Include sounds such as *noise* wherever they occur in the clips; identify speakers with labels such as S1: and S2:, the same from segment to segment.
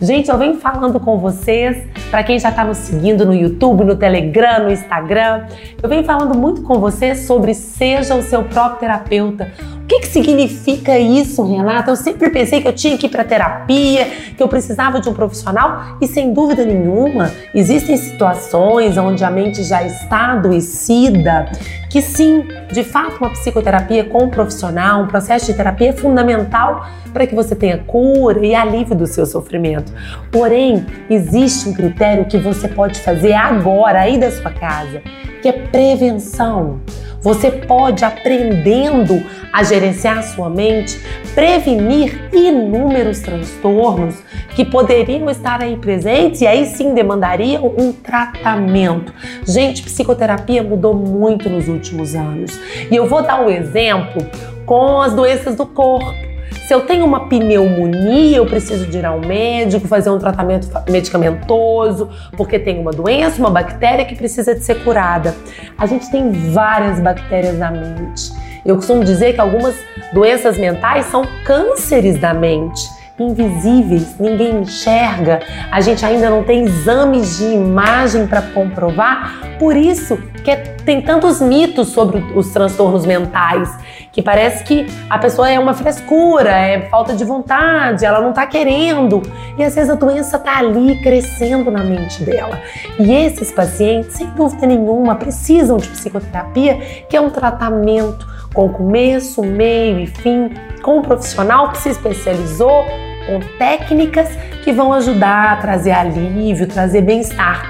S1: Gente, eu venho falando com vocês, para quem já está nos seguindo no YouTube, no Telegram, no Instagram, eu venho falando muito com vocês sobre seja o seu próprio terapeuta. Que, que significa isso, Renata? Eu sempre pensei que eu tinha que ir para terapia, que eu precisava de um profissional e sem dúvida nenhuma existem situações onde a mente já está adoecida que sim, de fato, uma psicoterapia com um profissional, um processo de terapia é fundamental para que você tenha cura e alívio do seu sofrimento. Porém, existe um critério que você pode fazer agora, aí da sua casa, que é prevenção. Você pode, aprendendo a gerenciar a sua mente, prevenir inúmeros transtornos que poderiam estar aí presentes e aí sim demandariam um tratamento. Gente, psicoterapia mudou muito nos últimos anos. E eu vou dar um exemplo com as doenças do corpo. Se eu tenho uma pneumonia, eu preciso de ir ao médico, fazer um tratamento medicamentoso, porque tem uma doença, uma bactéria que precisa de ser curada. A gente tem várias bactérias na mente. Eu costumo dizer que algumas doenças mentais são cânceres da mente invisíveis, ninguém enxerga, a gente ainda não tem exames de imagem para comprovar. Por isso que é, tem tantos mitos sobre os transtornos mentais, que parece que a pessoa é uma frescura, é falta de vontade, ela não está querendo. E às vezes a doença está ali crescendo na mente dela. E esses pacientes, sem dúvida nenhuma, precisam de psicoterapia, que é um tratamento com começo, meio e fim, com um profissional que se especializou com técnicas que vão ajudar a trazer alívio, trazer bem-estar.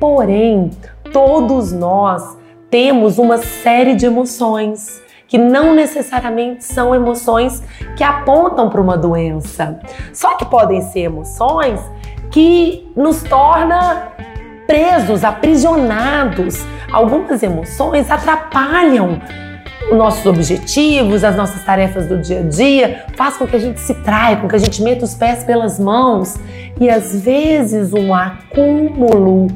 S1: Porém, todos nós temos uma série de emoções que não necessariamente são emoções que apontam para uma doença. Só que podem ser emoções que nos torna presos, aprisionados. Algumas emoções atrapalham nossos objetivos, as nossas tarefas do dia a dia, faz com que a gente se traia, com que a gente meta os pés pelas mãos e às vezes um acúmulo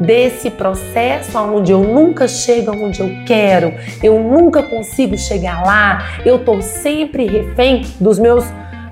S1: desse processo onde eu nunca chego onde eu quero, eu nunca consigo chegar lá, eu tô sempre refém dos meus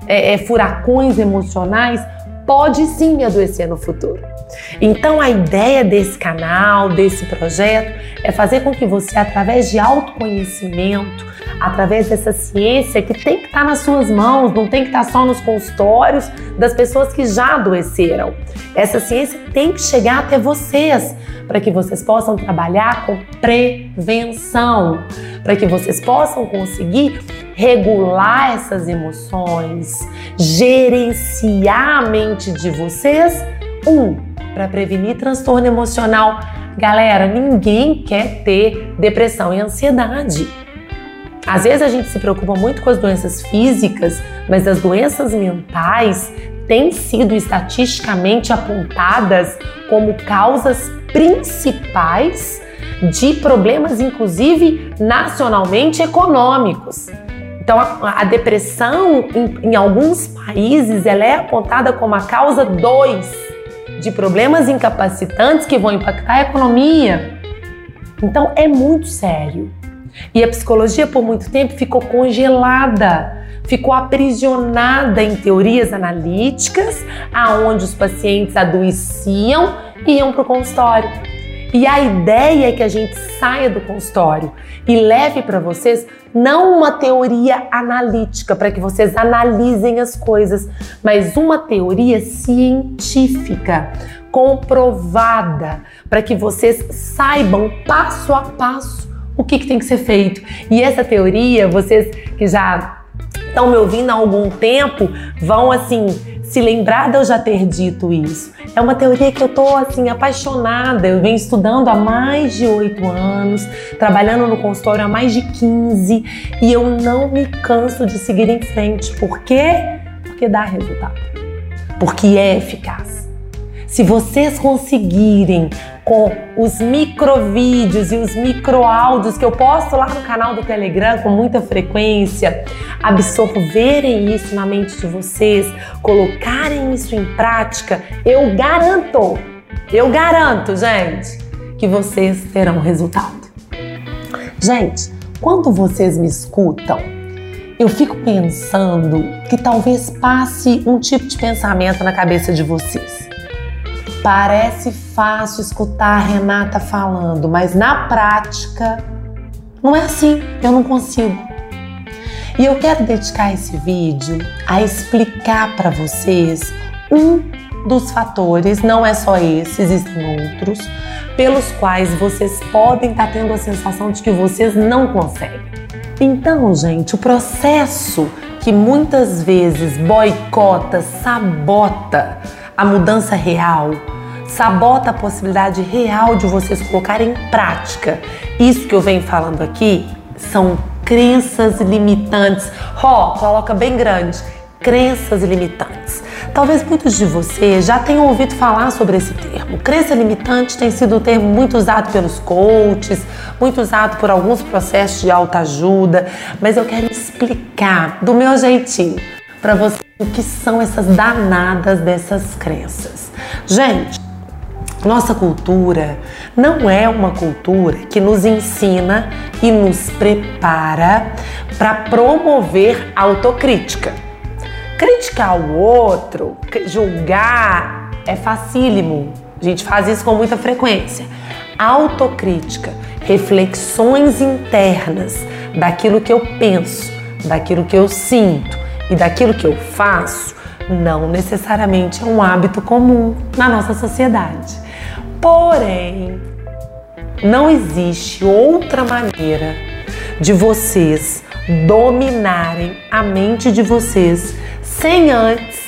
S1: é, é, furacões emocionais, pode sim me adoecer no futuro. Então a ideia desse canal, desse projeto, é fazer com que você, através de autoconhecimento, através dessa ciência que tem que estar nas suas mãos, não tem que estar só nos consultórios das pessoas que já adoeceram. Essa ciência tem que chegar até vocês para que vocês possam trabalhar com prevenção, para que vocês possam conseguir regular essas emoções, gerenciar a mente de vocês. Um, para prevenir transtorno emocional. Galera, ninguém quer ter depressão e ansiedade. Às vezes a gente se preocupa muito com as doenças físicas, mas as doenças mentais têm sido estatisticamente apontadas como causas principais de problemas, inclusive nacionalmente econômicos. Então, a, depressão, em, em, alguns países, ela é apontada como a causa 2 de problemas incapacitantes que vão impactar a economia. Então, é muito sério. E a psicologia, por muito tempo, ficou congelada, ficou aprisionada em teorias analíticas, aonde os pacientes adoeciam e iam para o consultório. E a ideia é que a gente saia do consultório e leve para vocês não uma teoria analítica para que vocês analisem as coisas, mas uma teoria científica comprovada para que vocês saibam passo a passo o que, que tem que ser feito. E essa teoria, vocês que já estão me ouvindo há algum tempo, vão assim se lembrar de eu já ter dito isso. É uma teoria que eu tô assim apaixonada. Eu venho estudando há mais de oito anos, trabalhando no consultório há mais de 15 e eu não me canso de seguir em frente. Por quê? Porque dá resultado. Porque é eficaz. Se vocês conseguirem com os microvídeos e os microáudios que eu posto lá no canal do Telegram com muita frequência, absorverem isso na mente de vocês, colocarem isso em prática, eu garanto, eu garanto, gente, que vocês terão resultado. Gente, quando vocês me escutam, eu fico pensando que talvez passe um tipo de pensamento na cabeça de vocês. Parece fácil escutar a Renata falando, mas na prática não é assim, eu não consigo. E eu quero dedicar esse vídeo a explicar para vocês um dos fatores, não é só esse, existem outros, pelos quais vocês podem estar tá tendo a sensação de que vocês não conseguem. Então, gente, o processo que muitas vezes boicota, sabota a mudança real, sabota a possibilidade real de vocês colocarem em prática isso que eu venho falando aqui são crenças limitantes. Ó, oh, coloca bem grande. Crenças limitantes. Talvez muitos de vocês já tenham ouvido falar sobre esse termo. Crença limitante tem sido um termo muito usado pelos coaches, muito usado por alguns processos de autoajuda, mas eu quero explicar do meu jeitinho para vocês o que são essas danadas dessas crenças. Gente, nossa cultura não é uma cultura que nos ensina e nos prepara para promover autocrítica. Criticar o outro, julgar é facílimo. A gente faz isso com muita frequência. Autocrítica, reflexões internas daquilo que eu penso, daquilo que eu sinto e daquilo que eu faço, não necessariamente é um hábito comum na nossa sociedade. Porém, não existe outra maneira de vocês dominarem a mente de vocês sem antes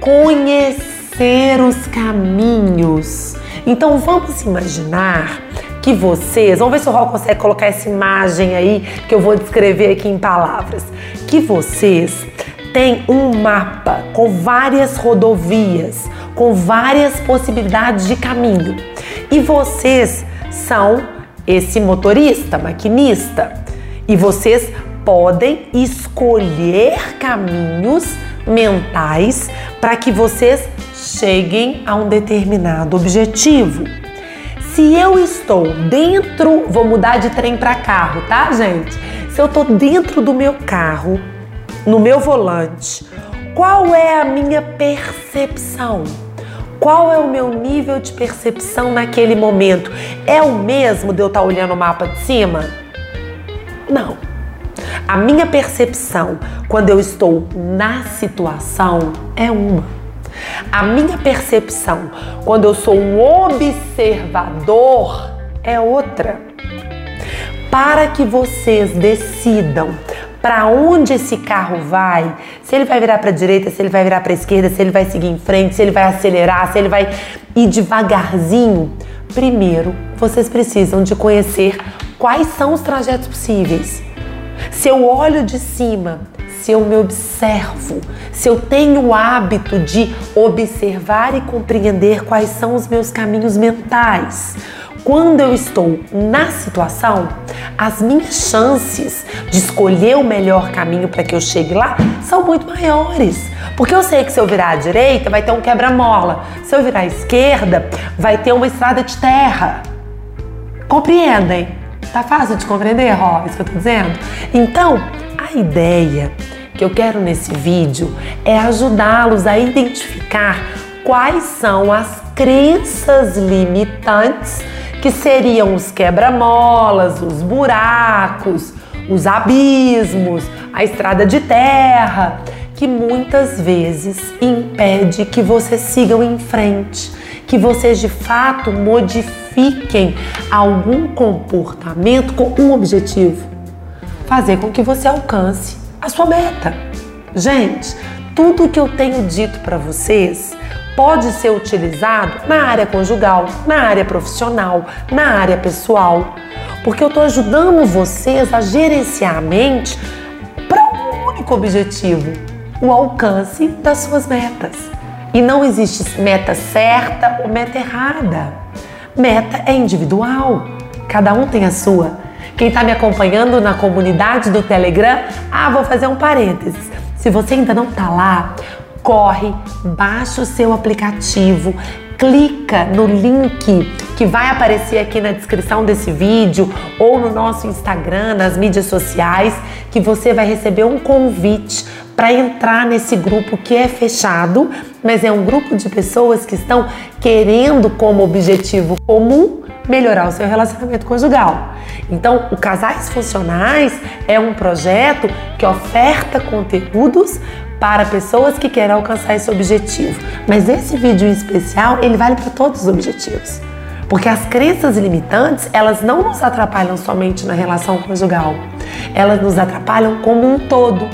S1: conhecer os caminhos. Então vamos imaginar que vocês, vamos ver se o Rol consegue colocar essa imagem aí que eu vou descrever aqui em palavras, que vocês têm um mapa com várias rodovias, com várias possibilidades de caminho e vocês são esse motorista, maquinista. E vocês podem escolher caminhos mentais para que vocês cheguem a um determinado objetivo. Se eu estou dentro, vou mudar de trem para carro, tá, gente? Se eu estou dentro do meu carro, no meu volante, qual é a minha percepção? Qual é o meu nível de percepção naquele momento? É o mesmo de eu estar olhando o mapa de cima? Não. A minha percepção quando eu estou na situação é uma. A minha percepção quando eu sou um observador é outra. Para que vocês decidam para onde esse carro vai, se ele vai virar para a direita, se ele vai virar para a esquerda, se ele vai seguir em frente, se ele vai acelerar, se ele vai ir devagarzinho. Primeiro, vocês precisam de conhecer quais são os trajetos possíveis. Se eu olho de cima, se eu me observo, se eu tenho o hábito de observar e compreender quais são os meus caminhos mentais, quando eu estou na situação, as minhas chances de escolher o melhor caminho para que eu chegue lá são muito maiores. Porque eu sei que se eu virar à direita vai ter um quebra-mola, se eu virar à esquerda vai ter uma estrada de terra. Compreendem? Tá fácil de compreender, Ró, isso que eu tô dizendo? Então, a ideia que eu quero nesse vídeo é ajudá-los a identificar quais são as crenças limitantes que seriam os quebra-molas, os buracos, os abismos, a estrada de terra, que muitas vezes impede que vocês sigam em frente, que vocês de fato modifiquem algum comportamento com um objetivo: fazer com que você alcance a sua meta. Gente, tudo que eu tenho dito para vocês pode ser utilizado na área conjugal, na área profissional, na área pessoal, porque eu estou ajudando vocês a gerenciar a mente para um único objetivo: o alcance das suas metas. E não existe meta certa ou meta errada. Meta é individual, cada um tem a sua. Quem está me acompanhando na comunidade do Telegram, ah, vou fazer um parênteses. Se você ainda não está lá, corre, baixa o seu aplicativo, clica no link que vai aparecer aqui na descrição desse vídeo ou no nosso Instagram, nas mídias sociais, que você vai receber um convite para entrar nesse grupo que é fechado, mas é um grupo de pessoas que estão querendo como objetivo comum melhorar o seu relacionamento conjugal. Então, o Casais Funcionais é um projeto que oferta conteúdos para pessoas que querem alcançar esse objetivo. Mas esse vídeo em especial, ele vale para todos os objetivos. Porque as crenças limitantes, elas não nos atrapalham somente na relação conjugal. Elas nos atrapalham como um todo.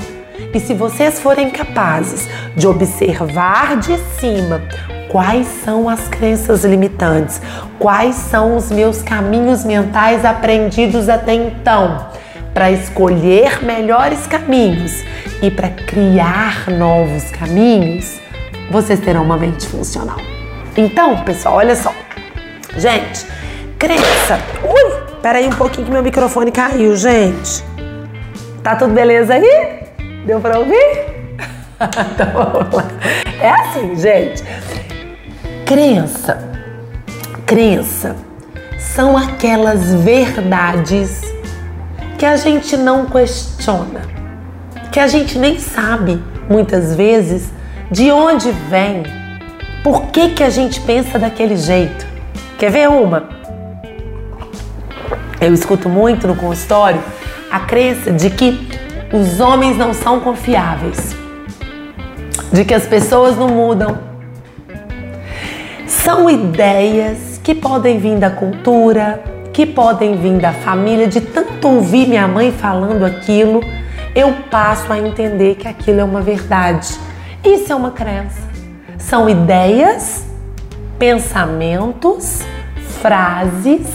S1: E se vocês forem capazes de observar de cima quais são as crenças limitantes, quais são os meus caminhos mentais aprendidos até então, para escolher melhores caminhos e para criar novos caminhos, vocês terão uma mente funcional. Então, pessoal, olha só. Gente, crença. Ui, peraí um pouquinho que meu microfone caiu, gente. Tá tudo beleza aí? Deu pra ouvir? *laughs* então vamos lá. É assim, gente. Crença. Crença são aquelas verdades que a gente não questiona, que a gente nem sabe muitas vezes de onde vem, por que, que a gente pensa daquele jeito. Quer ver uma? Eu escuto muito no consultório a crença de que os homens não são confiáveis, de que as pessoas não mudam. São ideias que podem vir da cultura, que podem vir da família, de tanto ouvir minha mãe falando aquilo, eu passo a entender que aquilo é uma verdade. Isso é uma crença. São ideias, pensamentos, frases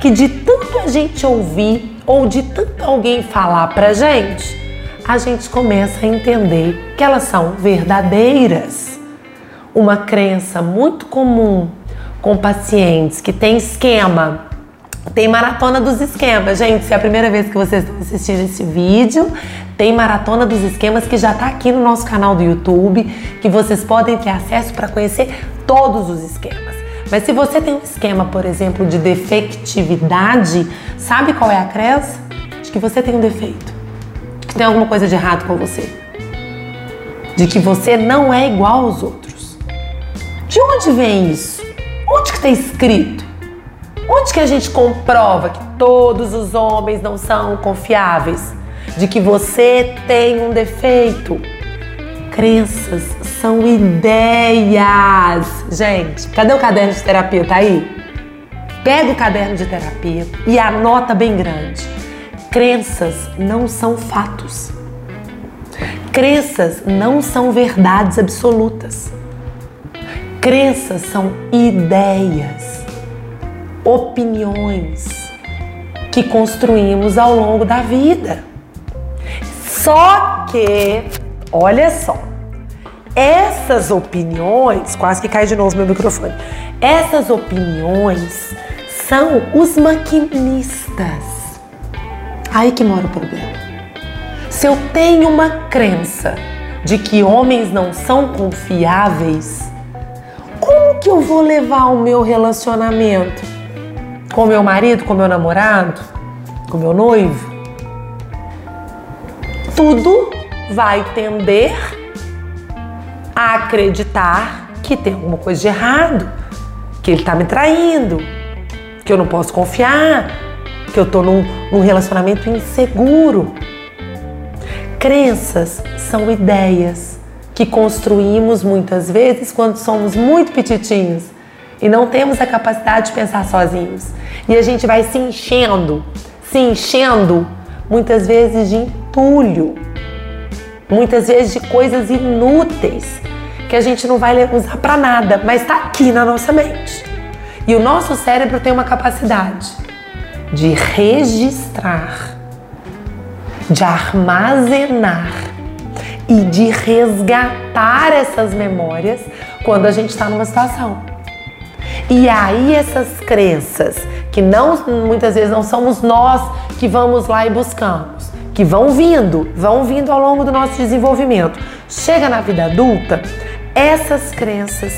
S1: que de tanto a gente ouvir ou de tanto alguém falar pra gente, a gente começa a entender que elas são verdadeiras. Uma crença muito comum com pacientes que tem esquema tem maratona dos esquemas, gente. Se é a primeira vez que vocês estão assistindo esse vídeo, tem maratona dos esquemas que já está aqui no nosso canal do YouTube, que vocês podem ter acesso para conhecer todos os esquemas. Mas se você tem um esquema, por exemplo, de defectividade, sabe qual é a crença? De que você tem um defeito, que tem alguma coisa de errado com você, de que você não é igual aos outros. De onde vem isso? Onde que está escrito? Onde que a gente comprova que todos os homens não são confiáveis? De que você tem um defeito? Crenças são ideias. Gente, cadê o caderno de terapia? Tá aí? Pega o caderno de terapia e anota bem grande. Crenças não são fatos. Crenças não são verdades absolutas. Crenças são ideias opiniões que construímos ao longo da vida. Só que, olha só, essas opiniões, quase que cai de novo meu microfone. Essas opiniões são os maquinistas. Aí que mora o problema. Se eu tenho uma crença de que homens não são confiáveis, como que eu vou levar o meu relacionamento? Com meu marido, com meu namorado, com meu noivo, tudo vai tender a acreditar que tem alguma coisa de errado, que ele está me traindo, que eu não posso confiar, que eu estou num, num relacionamento inseguro. Crenças são ideias que construímos muitas vezes quando somos muito petitinhos e não temos a capacidade de pensar sozinhos. E a gente vai se enchendo, se enchendo, muitas vezes de entulho, muitas vezes de coisas inúteis que a gente não vai usar para nada, mas está aqui na nossa mente. E o nosso cérebro tem uma capacidade de registrar, de armazenar e de resgatar essas memórias quando a gente está numa situação. E aí essas crenças que não muitas vezes não somos nós que vamos lá e buscamos, que vão vindo, vão vindo ao longo do nosso desenvolvimento. Chega na vida adulta, essas crenças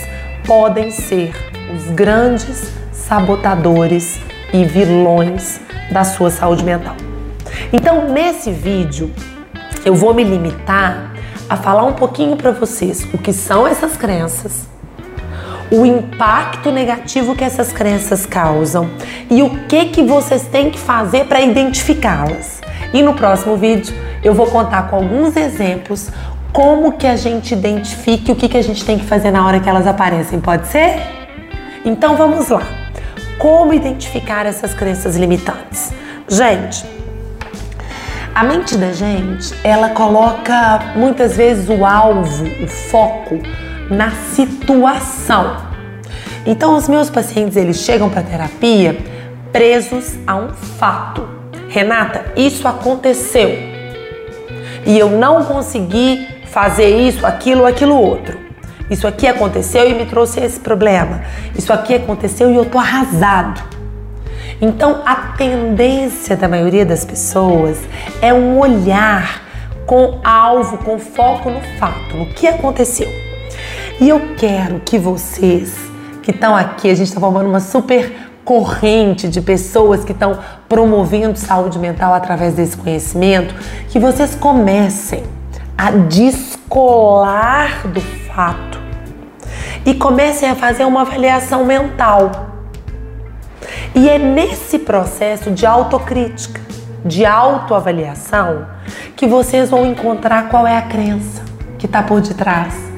S1: podem ser os grandes sabotadores e vilões da sua saúde mental. Então, nesse vídeo, eu vou me limitar a falar um pouquinho para vocês o que são essas crenças, o impacto negativo que essas crenças causam e o que que vocês têm que fazer para identificá-las. E no próximo vídeo eu vou contar com alguns exemplos como que a gente identifique o que que a gente tem que fazer na hora que elas aparecem, pode ser? Então vamos lá. Como identificar essas crenças limitantes? Gente, a mente da gente, ela coloca muitas vezes o alvo, o foco na situação. Então, os meus pacientes eles chegam para terapia presos a um fato. Renata, isso aconteceu e eu não consegui fazer isso, aquilo, aquilo outro. Isso aqui aconteceu e me trouxe esse problema. Isso aqui aconteceu e eu tô arrasado. Então, a tendência da maioria das pessoas é um olhar com alvo, com foco no fato, no que aconteceu. E eu quero que vocês que estão aqui, a gente está formando uma super corrente de pessoas que estão promovendo saúde mental através desse conhecimento, que vocês comecem a descolar do fato e comecem a fazer uma avaliação mental. E é nesse processo de autocrítica, de autoavaliação, que vocês vão encontrar qual é a crença que está por detrás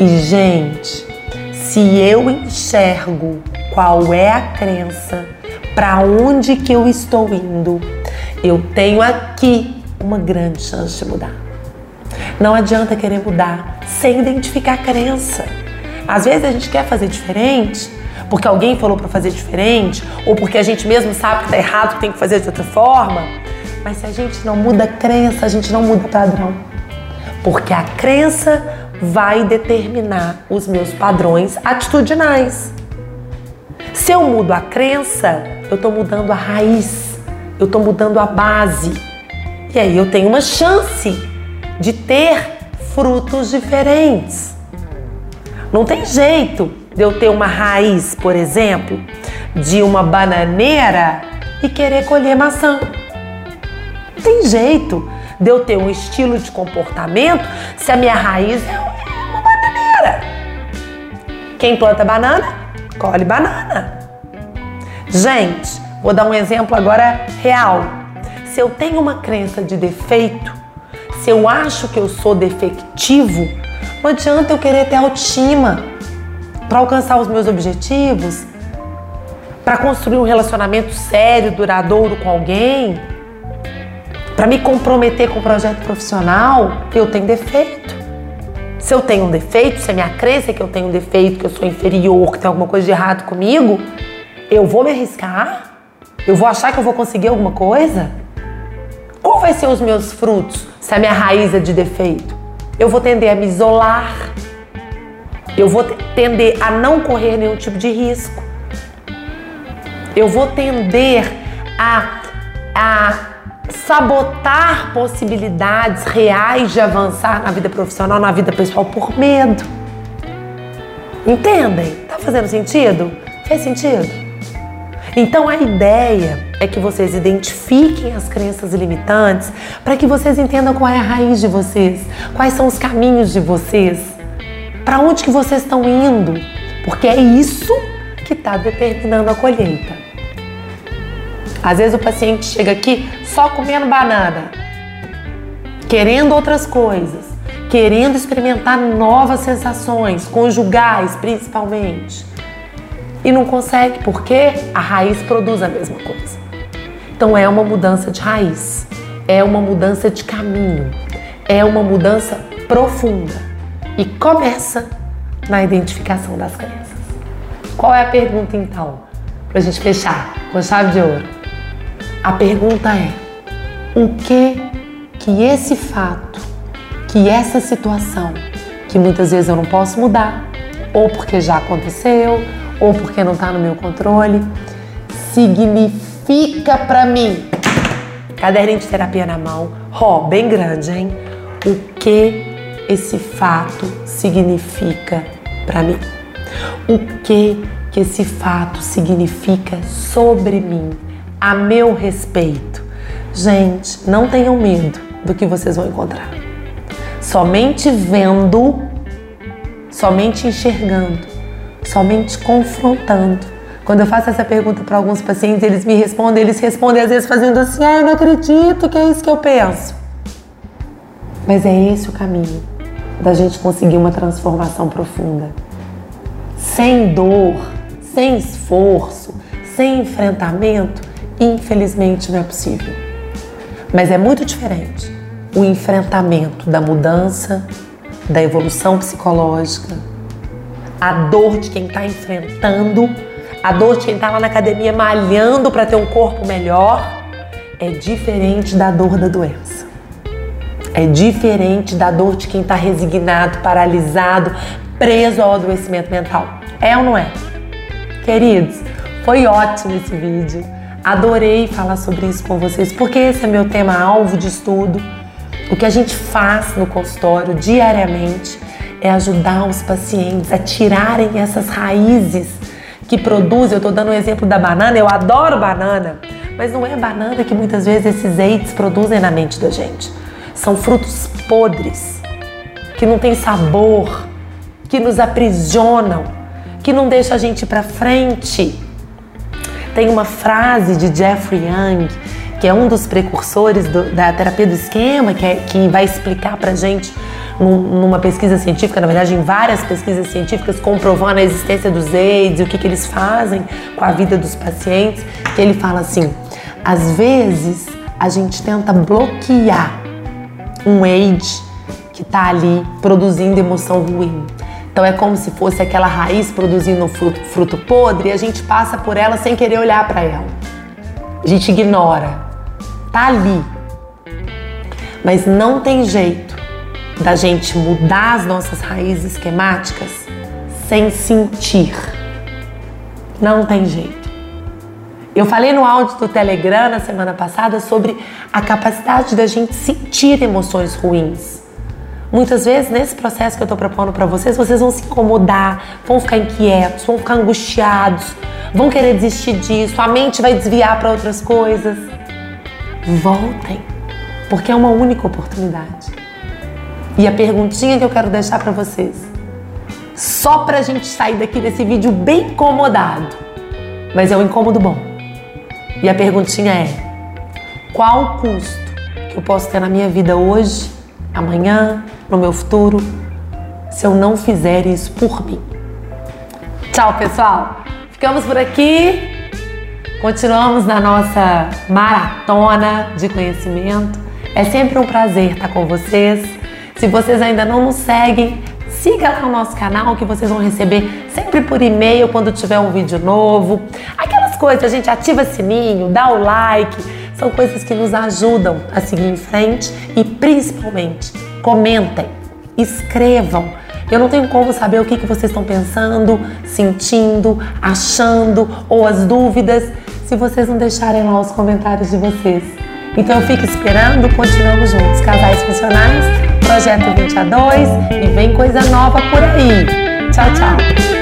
S1: e, gente, se eu enxergo qual é a crença, para onde que eu estou indo, eu tenho aqui uma grande chance de mudar. Não adianta querer mudar sem identificar a crença. Às vezes a gente quer fazer diferente porque alguém falou para fazer diferente ou porque a gente mesmo sabe que está errado, que tem que fazer de outra forma. Mas se a gente não muda a crença, a gente não muda o padrão. Porque a crença vai determinar os meus padrões atitudinais. Se eu mudo a crença, eu estou mudando a raiz, eu estou mudando a base. E aí eu tenho uma chance de ter frutos diferentes. Não tem jeito de eu ter uma raiz, por exemplo, de uma bananeira e querer colher maçã. Não tem jeito de eu ter um estilo de comportamento se a minha raiz é uma bananeira. Quem planta banana, colhe banana. Gente, vou dar um exemplo agora real. Se eu tenho uma crença de defeito, se eu acho que eu sou defectivo, não adianta eu querer ter autoestima para alcançar os meus objetivos, para construir um relacionamento sério, duradouro com alguém para me comprometer com o projeto profissional, eu tenho defeito. Se eu tenho um defeito, se a minha crença é que eu tenho um defeito, que eu sou inferior, que tem alguma coisa de errado comigo, eu vou me arriscar? Eu vou achar que eu vou conseguir alguma coisa? Qual vai ser os meus frutos se a minha raiz é de defeito? Eu vou tender a me isolar. Eu vou tender a não correr nenhum tipo de risco. Eu vou tender a, sabotar possibilidades reais de avançar na vida profissional, na vida pessoal por medo. Entendem? Tá fazendo sentido? Fez sentido? Então a ideia é que vocês identifiquem as crenças limitantes para que vocês entendam qual é a raiz de vocês, quais são os caminhos de vocês, para onde que vocês estão indo, porque é isso que está determinando a colheita. Às vezes o paciente chega aqui só comendo banana, querendo outras coisas, querendo experimentar novas sensações, conjugais principalmente. E não consegue porque a raiz produz a mesma coisa. Então é uma mudança de raiz, é uma mudança de caminho, é uma mudança profunda e começa na identificação das crenças. Qual é a pergunta então? Para a gente fechar com chave de ouro. A pergunta é: o que que esse fato, que essa situação, que muitas vezes eu não posso mudar, ou porque já aconteceu, ou porque não está no meu controle, significa para mim? Caderninho de terapia na mão, ó, bem grande, hein? O que esse fato significa para mim? O que que esse fato significa sobre mim, a meu respeito. Gente, não tenham medo do que vocês vão encontrar. Somente vendo, somente enxergando, somente confrontando. Quando eu faço essa pergunta para alguns pacientes, eles me respondem, eles respondem às vezes fazendo assim: "Ah, eu não acredito que é isso que eu penso". Mas é esse o caminho da gente conseguir uma transformação profunda. Sem dor, sem esforço, sem enfrentamento, infelizmente não é possível. Mas é muito diferente o enfrentamento da mudança, da evolução psicológica, a dor de quem está enfrentando, a dor de quem está lá na academia malhando para ter um corpo melhor, é diferente da dor da doença. É diferente da dor de quem está resignado, paralisado, preso ao adoecimento mental. É ou não é? Queridos, foi ótimo esse vídeo. Adorei falar sobre isso com vocês, porque esse é meu tema alvo de estudo. O que a gente faz no consultório diariamente é ajudar os pacientes a tirarem essas raízes que produzem. Eu estou dando o um exemplo da banana, eu adoro banana, mas não é banana que muitas vezes esses eites produzem na mente da gente. São frutos podres, que não têm sabor, que nos aprisionam, que não deixam a gente ir para frente. Tem uma frase de Jeffrey Young, que é um dos precursores do, da terapia do esquema, que, é, que vai explicar para gente num, numa pesquisa científica, na verdade em várias pesquisas científicas comprovando a existência dos AIDS e o que, que eles fazem com a vida dos pacientes, que ele fala assim, às vezes a gente tenta bloquear um age que está ali produzindo emoção ruim. Então é como se fosse aquela raiz produzindo um fruto, fruto podre e a gente passa por ela sem querer olhar para ela. A gente ignora. Tá ali. Mas não tem jeito da gente mudar as nossas raízes esquemáticas sem sentir. Não tem jeito. Eu falei no áudio do Telegram na semana passada sobre a capacidade da gente sentir emoções ruins. Muitas vezes, nesse processo que eu estou propondo para vocês, vocês vão se incomodar, vão ficar inquietos, vão ficar angustiados, vão querer desistir disso, a mente vai desviar para outras coisas. Voltem, porque é uma única oportunidade. E a perguntinha que eu quero deixar para vocês, só para a gente sair daqui desse vídeo bem incomodado, mas é um incômodo bom. E a perguntinha é: qual o custo que eu posso ter na minha vida hoje, amanhã, no meu futuro, se eu não fizer isso por mim? Tchau, pessoal! Ficamos por aqui. Continuamos na nossa maratona de conhecimento. É sempre um prazer estar com vocês. Se vocês ainda não nos seguem, siga lá o nosso canal que vocês vão receber sempre por e-mail quando tiver um vídeo novo. Aquelas coisas, a gente ativa sininho, dá o like, são coisas que nos ajudam a seguir em frente e principalmente comentem, escrevam. Eu não tenho como saber o que, que vocês estão pensando, sentindo, achando ou as dúvidas se vocês não deixarem lá os comentários de vocês. Então eu fico esperando, continuamos juntos. Casais Funcionais, Projeto 20 a 2 e vem coisa nova por aí. Tchau, tchau.